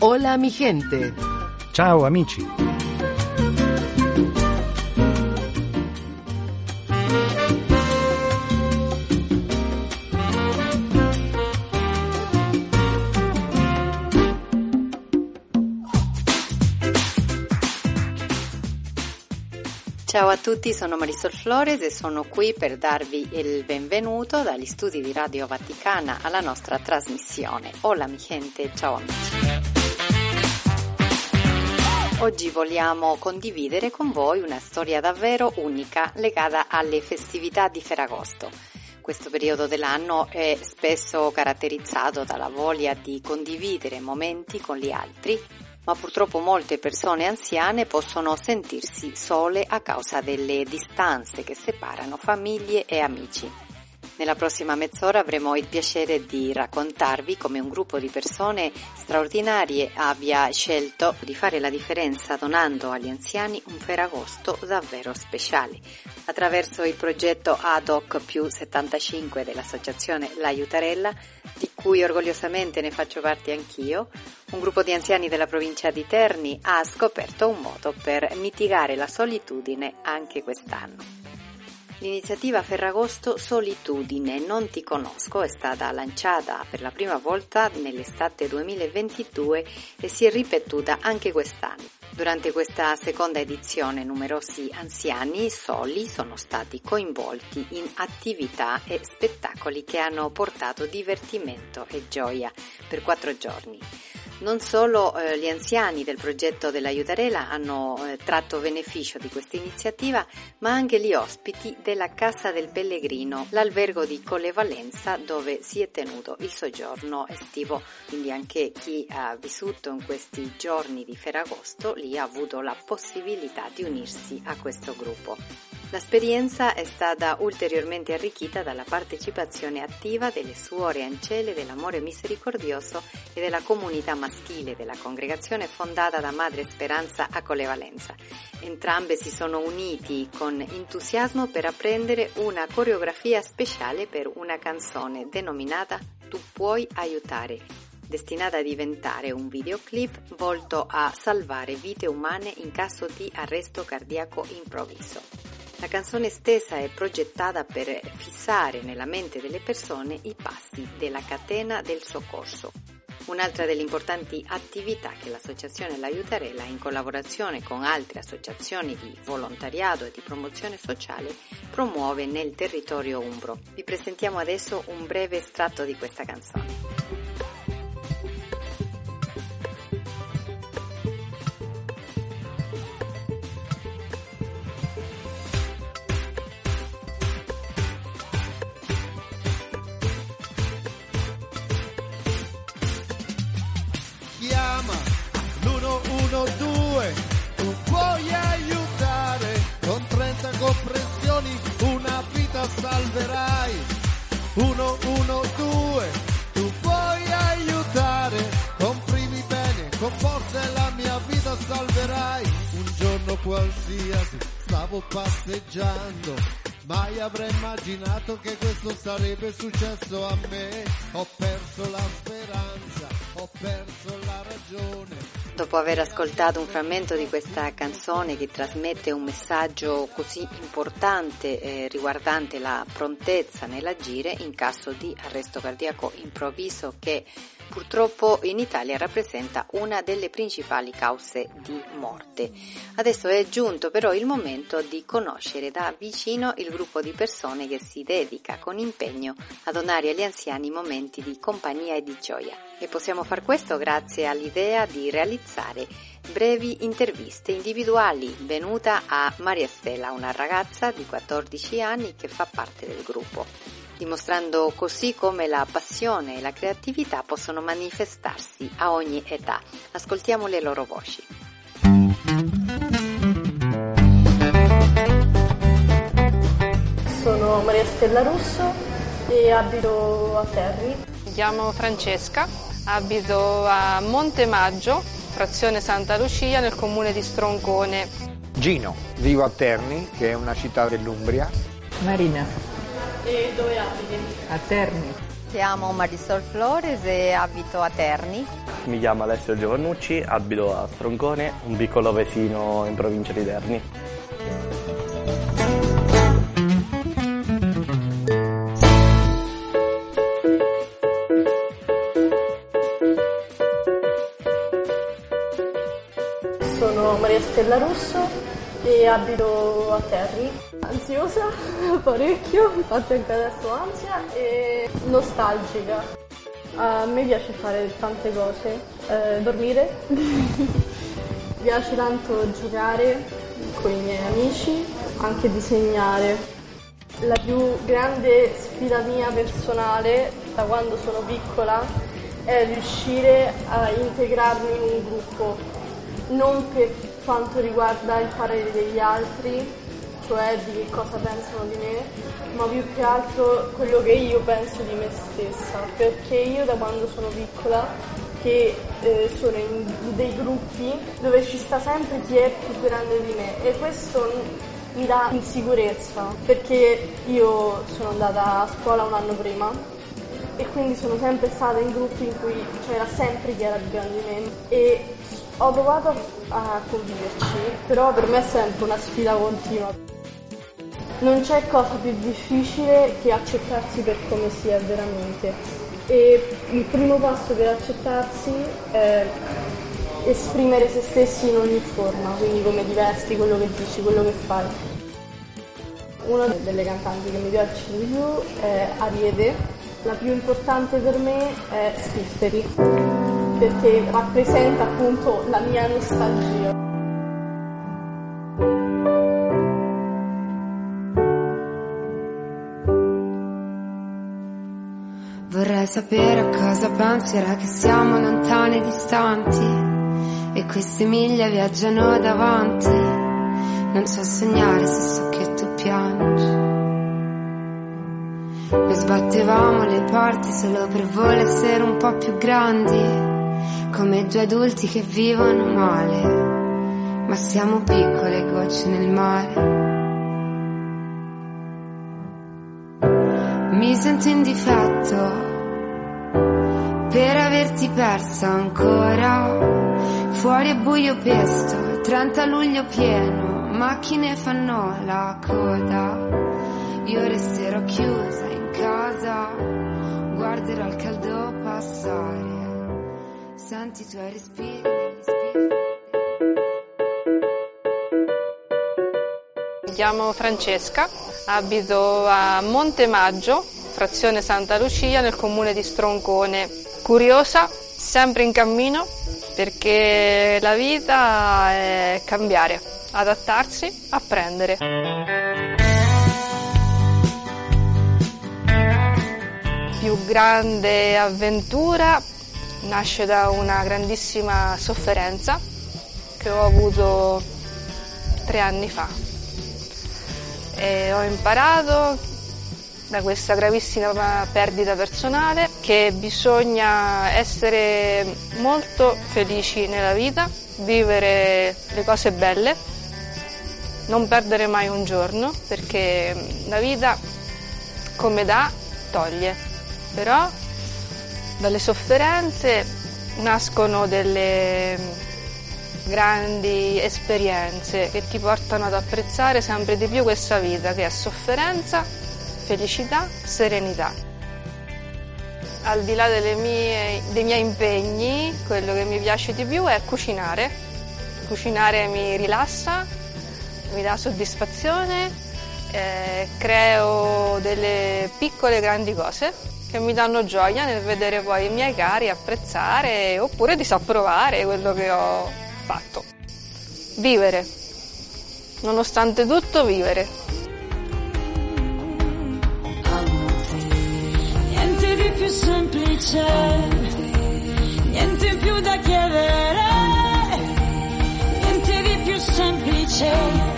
Hola mi gente. Ciao amici. Ciao a tutti, sono Marisol Flores e sono qui per darvi il benvenuto dagli studi di Radio Vaticana alla nostra trasmissione. Hola mi gente, ciao amici. Oggi vogliamo condividere con voi una storia davvero unica legata alle festività di Ferragosto. Questo periodo dell'anno è spesso caratterizzato dalla voglia di condividere momenti con gli altri, ma purtroppo molte persone anziane possono sentirsi sole a causa delle distanze che separano famiglie e amici. Nella prossima mezz'ora avremo il piacere di raccontarvi come un gruppo di persone straordinarie abbia scelto di fare la differenza donando agli anziani un Ferragosto davvero speciale. Attraverso il progetto Ad hoc più 75 dell'associazione L'Aiutarella, di cui orgogliosamente ne faccio parte anch'io, un gruppo di anziani della provincia di Terni ha scoperto un modo per mitigare la solitudine anche quest'anno. L'iniziativa Ferragosto Solitudine Non ti conosco è stata lanciata per la prima volta nell'estate 2022 e si è ripetuta anche quest'anno. Durante questa seconda edizione numerosi anziani soli sono stati coinvolti in attività e spettacoli che hanno portato divertimento e gioia per quattro giorni. Non solo eh, gli anziani del progetto dell'Aiutarela hanno eh, tratto beneficio di questa iniziativa, ma anche gli ospiti della Casa del Pellegrino, l'albergo di Colle Valenza dove si è tenuto il soggiorno estivo. Quindi anche chi ha vissuto in questi giorni di Ferragosto lì ha avuto la possibilità di unirsi a questo gruppo. L'esperienza è stata ulteriormente arricchita dalla partecipazione attiva delle suore ancelle dell'amore misericordioso e della comunità maschile della congregazione fondata da Madre Speranza a Colevalenza. Entrambe si sono uniti con entusiasmo per apprendere una coreografia speciale per una canzone denominata Tu puoi aiutare destinata a diventare un videoclip volto a salvare vite umane in caso di arresto cardiaco improvviso. La canzone stessa è progettata per fissare nella mente delle persone i passi della catena del soccorso. Un'altra delle importanti attività che l'associazione L'Aiutarella, in collaborazione con altre associazioni di volontariato e di promozione sociale, promuove nel territorio umbro. Vi presentiamo adesso un breve estratto di questa canzone. Qualsiasi stavo passeggiando. Mai avrei immaginato che questo sarebbe successo a me. Ho perso la speranza, ho perso la ragione. Dopo aver ascoltato un frammento di questa canzone che trasmette un messaggio così importante eh, riguardante la prontezza nell'agire in caso di arresto cardiaco improvviso che purtroppo in Italia rappresenta una delle principali cause di morte. Adesso è giunto però il momento di conoscere da vicino il gruppo di persone che si dedica con impegno a donare agli anziani momenti di compagnia e di gioia. E possiamo far questo grazie all'idea di realizzare brevi interviste individuali venuta a Maria Stella, una ragazza di 14 anni che fa parte del gruppo, dimostrando così come la passione e la creatività possono manifestarsi a ogni età. Ascoltiamo le loro voci. Sono Maria Stella Russo e abito a Terni. Mi chiamo Francesca, abito a Montemaggio, frazione Santa Lucia, nel comune di Stroncone. Gino, vivo a Terni, che è una città dell'Umbria. Marina, E dove abiti? a Terni. Chiamo Marisol Flores e abito a Terni. Mi chiamo Alessio Giovannucci, abito a Stroncone, un piccolo paesino in provincia di Terni. Sono Maria Stella Russo e abito a Terni. Ansiosa, parecchio, infatti anche adesso ansia e nostalgica. A me piace fare tante cose, eh, dormire, mi piace tanto giocare con i miei amici, anche disegnare. La più grande sfida mia personale da quando sono piccola è riuscire a integrarmi in un gruppo, non per quanto riguarda il parere degli altri, cioè di che cosa pensano di me, ma più che altro quello che io penso di me stessa, perché io da quando sono piccola che eh, sono in dei gruppi dove ci sta sempre chi è più grande di me. E questo mi dà insicurezza perché io sono andata a scuola un anno prima e quindi sono sempre stata in gruppi in cui c'era sempre chi era più grande di me. E ho provato a conviverci, però per me è sempre una sfida continua. Non c'è cosa più difficile che accettarsi per come si è veramente e il primo passo per accettarsi è esprimere se stessi in ogni forma, quindi come ti vesti, quello che dici, quello che fai. Una delle cantanti che mi piace di più è Ariete, la più importante per me è Spifferi, perché rappresenta appunto la mia nostalgia. Sapere a cosa pensi ora che siamo lontani e distanti e queste miglia viaggiano davanti. Non so sognare se so che tu piangi. Noi sbattevamo le porte solo per voler essere un po' più grandi, come due adulti che vivono male, ma siamo piccole gocce nel mare. Mi sento in difetto averti persa ancora. Fuori è buio pesto, 30 luglio pieno, macchine fanno la coda. Io resterò chiusa in casa, guarderò il caldo passare. Senti i tuoi respiri spigoli. Mi chiamo Francesca, abito a Montemaggio, frazione Santa Lucia, nel comune di Stroncone. Curiosa, sempre in cammino, perché la vita è cambiare, adattarsi, apprendere. Più grande avventura nasce da una grandissima sofferenza che ho avuto tre anni fa e ho imparato da questa gravissima perdita personale che bisogna essere molto felici nella vita, vivere le cose belle, non perdere mai un giorno perché la vita come dà toglie, però dalle sofferenze nascono delle grandi esperienze che ti portano ad apprezzare sempre di più questa vita che è sofferenza, felicità, serenità. Al di là mie, dei miei impegni, quello che mi piace di più è cucinare. Cucinare mi rilassa, mi dà soddisfazione, eh, creo delle piccole grandi cose che mi danno gioia nel vedere poi i miei cari apprezzare oppure disapprovare quello che ho fatto. Vivere. Nonostante tutto, vivere. Più semplice, niente più da chiedere, niente di più semplice,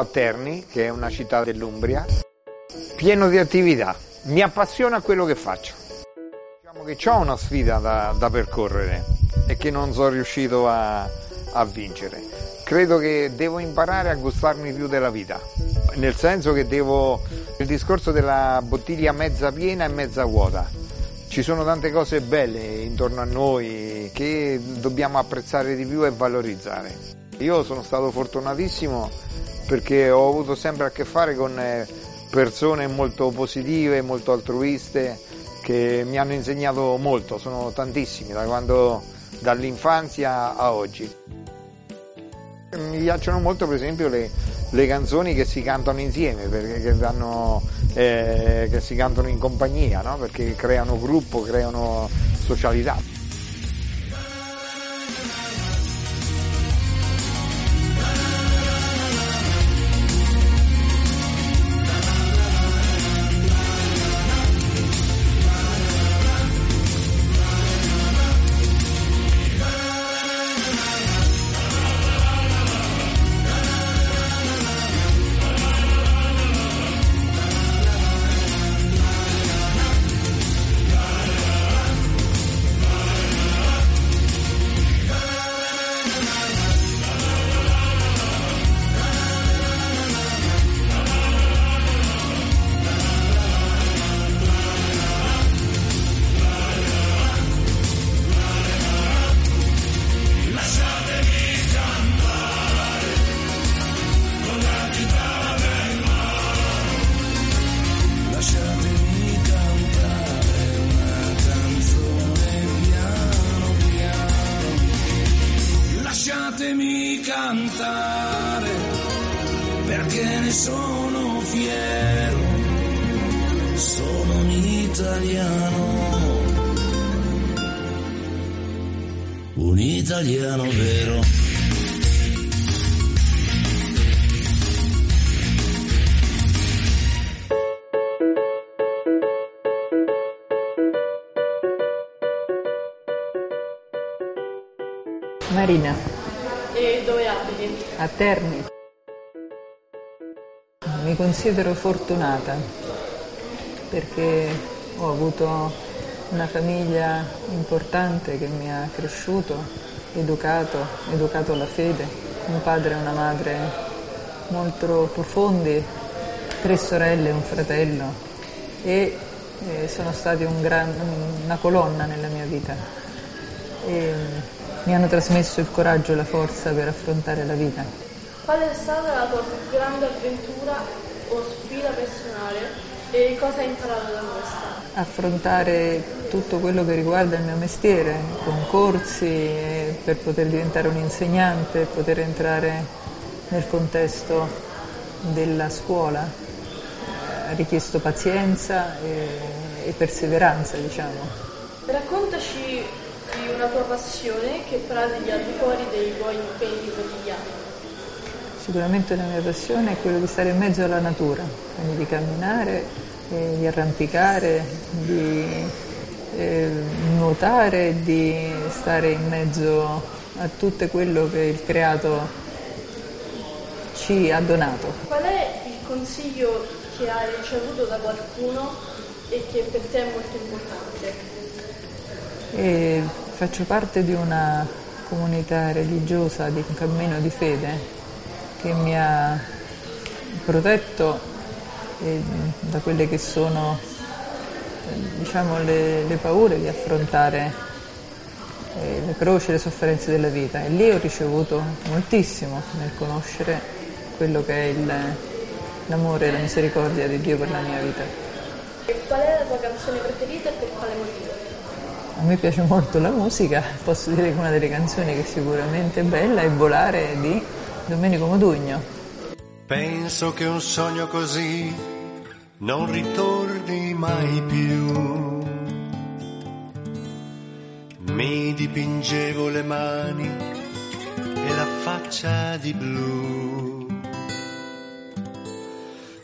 a Terni, che è una città dell'Umbria, pieno di attività. Mi appassiona quello che faccio. Diciamo che ho una sfida da, da percorrere e che non sono riuscito a, a vincere. Credo che devo imparare a gustarmi più della vita, nel senso che devo il discorso della bottiglia mezza piena e mezza vuota. Ci sono tante cose belle intorno a noi che dobbiamo apprezzare di più e valorizzare. Io sono stato fortunatissimo perché ho avuto sempre a che fare con eh, persone molto positive, molto altruiste, che mi hanno insegnato molto, sono tantissimi, da quando, dall'infanzia a oggi. Mi piacciono molto per esempio le, le canzoni che si cantano insieme, perché che, danno, eh, che si cantano in compagnia, no? perché creano gruppo, creano socialità. Marina, E dove abiti? a Terni. Mi considero fortunata perché ho avuto una famiglia importante che mi ha cresciuto, educato, educato alla fede, un padre e una madre molto profondi, tre sorelle e un fratello e eh, sono stati un gran- una colonna nella mia vita. E, mi hanno trasmesso il coraggio e la forza per affrontare la vita. Qual è stata la tua più grande avventura o sfida personale e cosa hai imparato da questa? Affrontare tutto quello che riguarda il mio mestiere, concorsi eh, per poter diventare un insegnante, poter entrare nel contesto della scuola, ha richiesto pazienza e, e perseveranza, diciamo. Raccontaci una tua passione che pratichi al di fuori dei tuoi impegni quotidiani. Sicuramente la mia passione è quella di stare in mezzo alla natura, quindi di camminare, eh, di arrampicare, di eh, nuotare, di stare in mezzo a tutto quello che il creato ci ha donato. Qual è il consiglio che hai ricevuto da qualcuno e che per te è molto importante? E faccio parte di una comunità religiosa, di un cammino di fede che mi ha protetto eh, da quelle che sono eh, diciamo, le, le paure di affrontare eh, le croci e le sofferenze della vita e lì ho ricevuto moltissimo nel conoscere quello che è il, l'amore e la misericordia di Dio per la mia vita. Qual è la tua canzone preferita e per quale motivo? A me piace molto la musica, posso dire che una delle canzoni che sicuramente è bella è Volare di Domenico Modugno. Penso che un sogno così non ritorni mai più. Mi dipingevo le mani e la faccia di blu.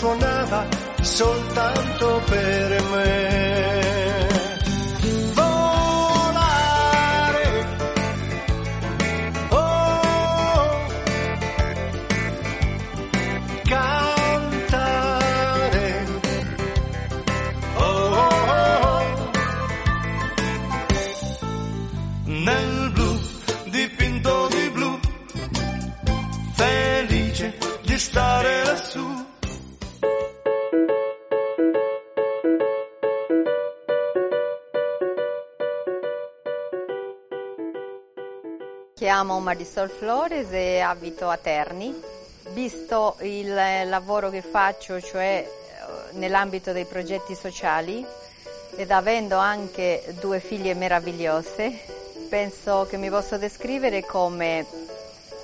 Suonava soltanto per me. Chiamo Marisol Flores e abito a Terni. Visto il lavoro che faccio, cioè eh, nell'ambito dei progetti sociali, ed avendo anche due figlie meravigliose, penso che mi posso descrivere come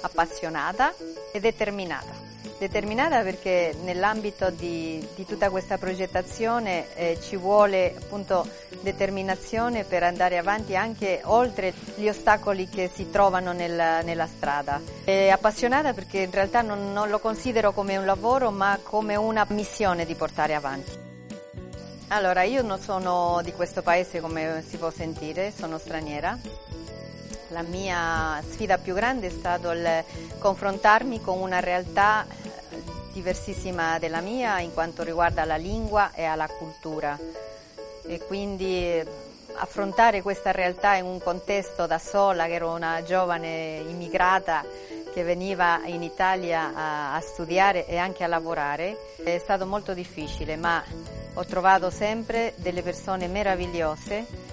appassionata e determinata. Determinata perché nell'ambito di, di tutta questa progettazione eh, ci vuole appunto determinazione per andare avanti anche oltre gli ostacoli che si trovano nel- nella strada. E appassionata perché in realtà non, non lo considero come un lavoro ma come una missione di portare avanti. Allora, io non sono di questo paese come si può sentire, sono straniera. La mia sfida più grande è stato il confrontarmi con una realtà eh, diversissima della mia in quanto riguarda la lingua e alla cultura. E quindi eh, affrontare questa realtà in un contesto da sola, che ero una giovane immigrata che veniva in Italia a, a studiare e anche a lavorare, è stato molto difficile, ma ho trovato sempre delle persone meravigliose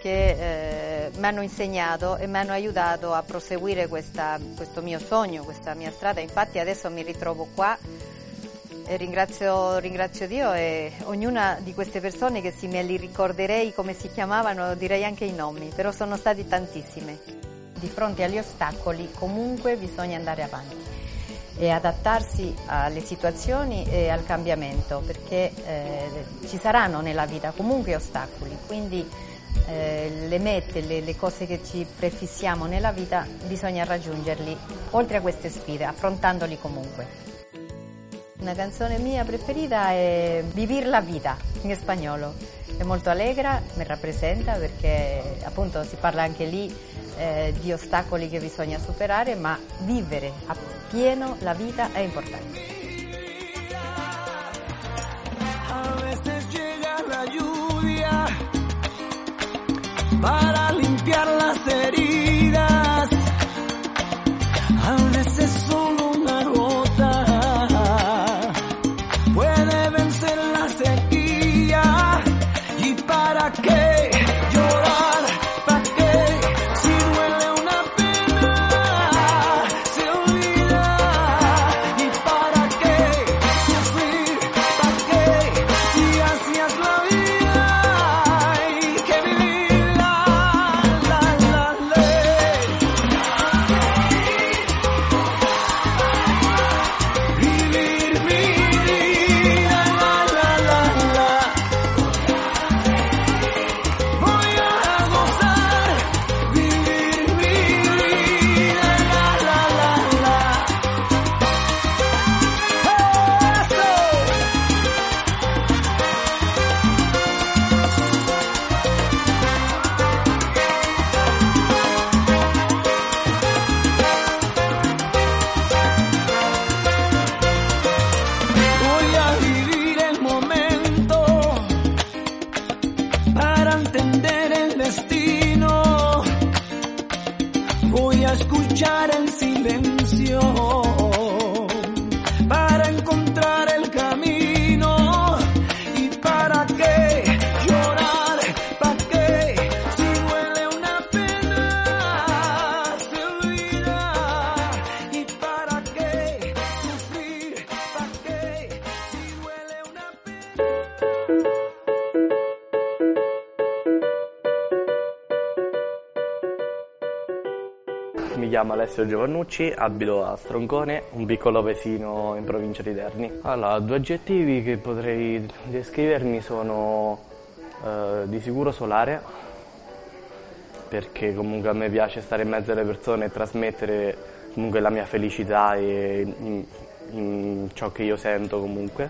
che eh, mi hanno insegnato e mi hanno aiutato a proseguire questa- questo mio sogno, questa mia strada. Infatti adesso mi ritrovo qua e ringrazio, ringrazio Dio e ognuna di queste persone che se me li ricorderei come si chiamavano direi anche i nomi, però sono stati tantissime. Di fronte agli ostacoli comunque bisogna andare avanti e adattarsi alle situazioni e al cambiamento perché eh, ci saranno nella vita comunque ostacoli, quindi eh, le mete, le, le cose che ci prefissiamo nella vita bisogna raggiungerli oltre a queste sfide, affrontandoli comunque. Una canzone mia preferita è Vivir la vida in spagnolo. È molto allegra, mi rappresenta perché appunto si parla anche lì eh, di ostacoli che bisogna superare, ma vivere appieno la vita è importante. A veces llega la lluvia para limpiar las heridas. A veces solo entender el destino. Voy a escuchar en silencio. Alessio Giovannucci, abito a Stroncone, un piccolo paesino in provincia di Terni. Allora, due aggettivi che potrei descrivermi sono eh, di sicuro solare, perché comunque a me piace stare in mezzo alle persone e trasmettere comunque la mia felicità e in, in ciò che io sento comunque.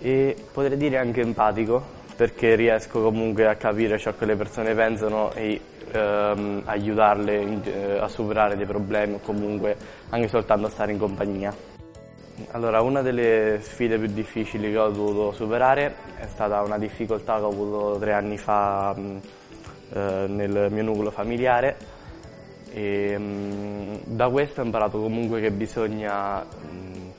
E potrei dire anche empatico, perché riesco comunque a capire ciò che le persone pensano e ehm, aiutarle eh, a superare dei problemi o comunque anche soltanto a stare in compagnia. Allora, una delle sfide più difficili che ho dovuto superare è stata una difficoltà che ho avuto tre anni fa mh, eh, nel mio nucleo familiare e mh, da questo ho imparato comunque che bisogna mh,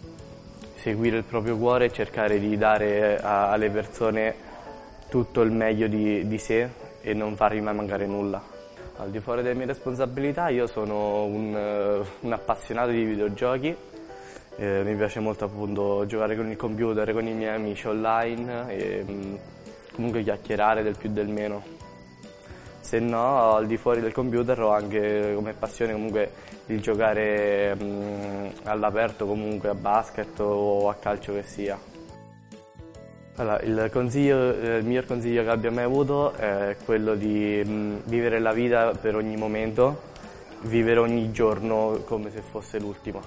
seguire il proprio cuore e cercare di dare a- alle persone tutto il meglio di, di sé e non fargli mai mancare nulla. Al di fuori delle mie responsabilità io sono un, eh, un appassionato di videogiochi, eh, mi piace molto appunto giocare con il computer, con i miei amici online e mh, comunque chiacchierare del più del meno. Se no al di fuori del computer ho anche come passione comunque il giocare mh, all'aperto comunque a basket o a calcio che sia. Allora, il, il miglior consiglio che abbia mai avuto è quello di mh, vivere la vita per ogni momento, vivere ogni giorno come se fosse l'ultimo.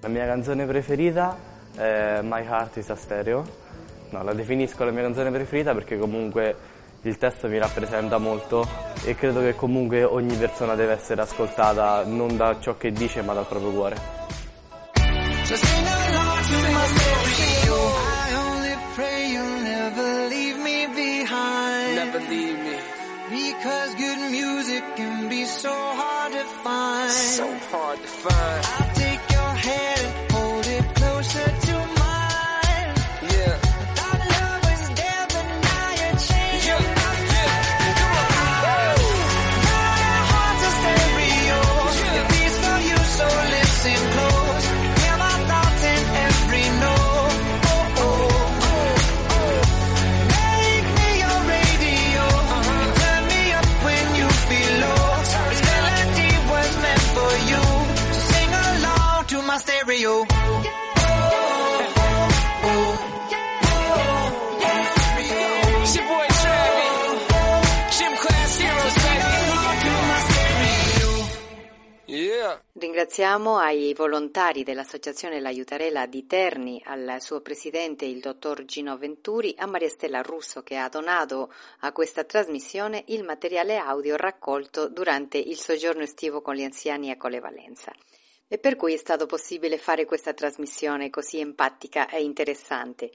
La mia canzone preferita è My Heart is a Stereo. No, la definisco la mia canzone preferita perché comunque il testo mi rappresenta molto e credo che comunque ogni persona deve essere ascoltata non da ciò che dice ma dal proprio cuore. Find. So hard to find. Ringraziamo ai volontari dell'Associazione L'Aiutarela di Terni, al suo presidente il dottor Gino Venturi, a Maria Stella Russo che ha donato a questa trasmissione il materiale audio raccolto durante il soggiorno estivo con gli anziani a Colle Valenza. E per cui è stato possibile fare questa trasmissione così empatica e interessante.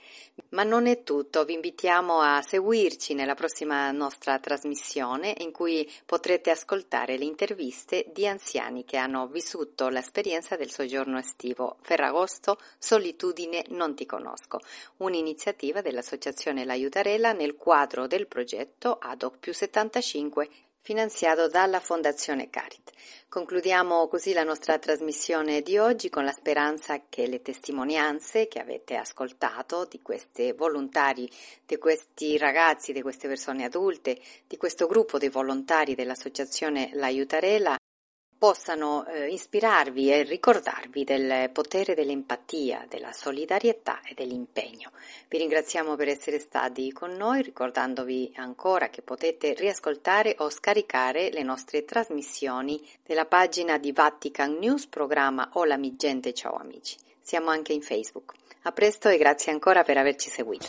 Ma non è tutto, vi invitiamo a seguirci nella prossima nostra trasmissione in cui potrete ascoltare le interviste di anziani che hanno vissuto l'esperienza del soggiorno estivo. Ferragosto, Solitudine non ti conosco, un'iniziativa dell'Associazione L'Aiutarella nel quadro del progetto ADOC più 75 finanziato dalla Fondazione Carit. Concludiamo così la nostra trasmissione di oggi con la speranza che le testimonianze che avete ascoltato di questi volontari, di questi ragazzi, di queste persone adulte, di questo gruppo di volontari dell'Associazione L'Aiutarela possano eh, ispirarvi e ricordarvi del potere dell'empatia, della solidarietà e dell'impegno. Vi ringraziamo per essere stati con noi, ricordandovi ancora che potete riascoltare o scaricare le nostre trasmissioni della pagina di Vatican News, programma Hola mi gente, ciao amici. Siamo anche in Facebook. A presto e grazie ancora per averci seguito.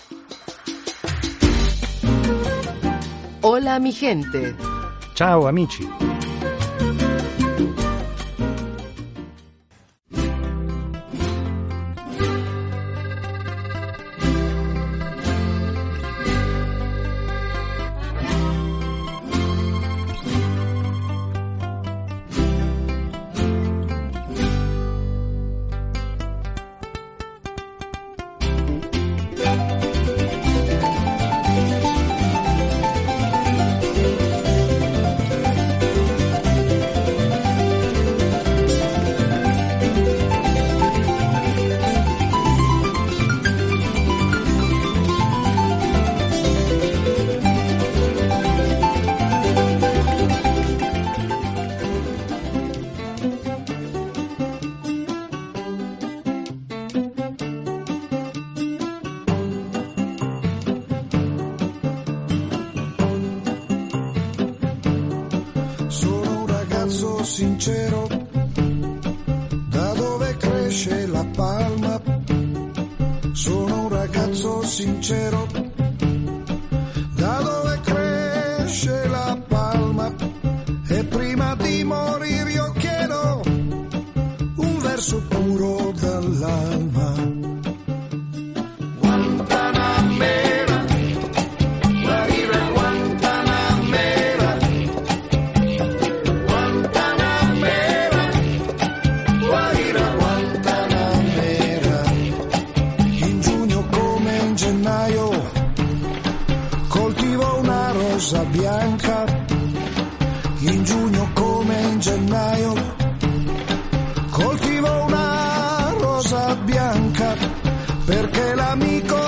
Hola mi gente. Ciao amici. sincero, da dove cresce la palma? Sono un ragazzo sincero.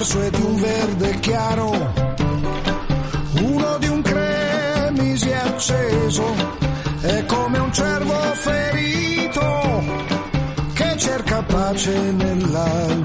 verso è di un verde chiaro, uno di un cremisi acceso, è come un cervo ferito che cerca pace nell'alba.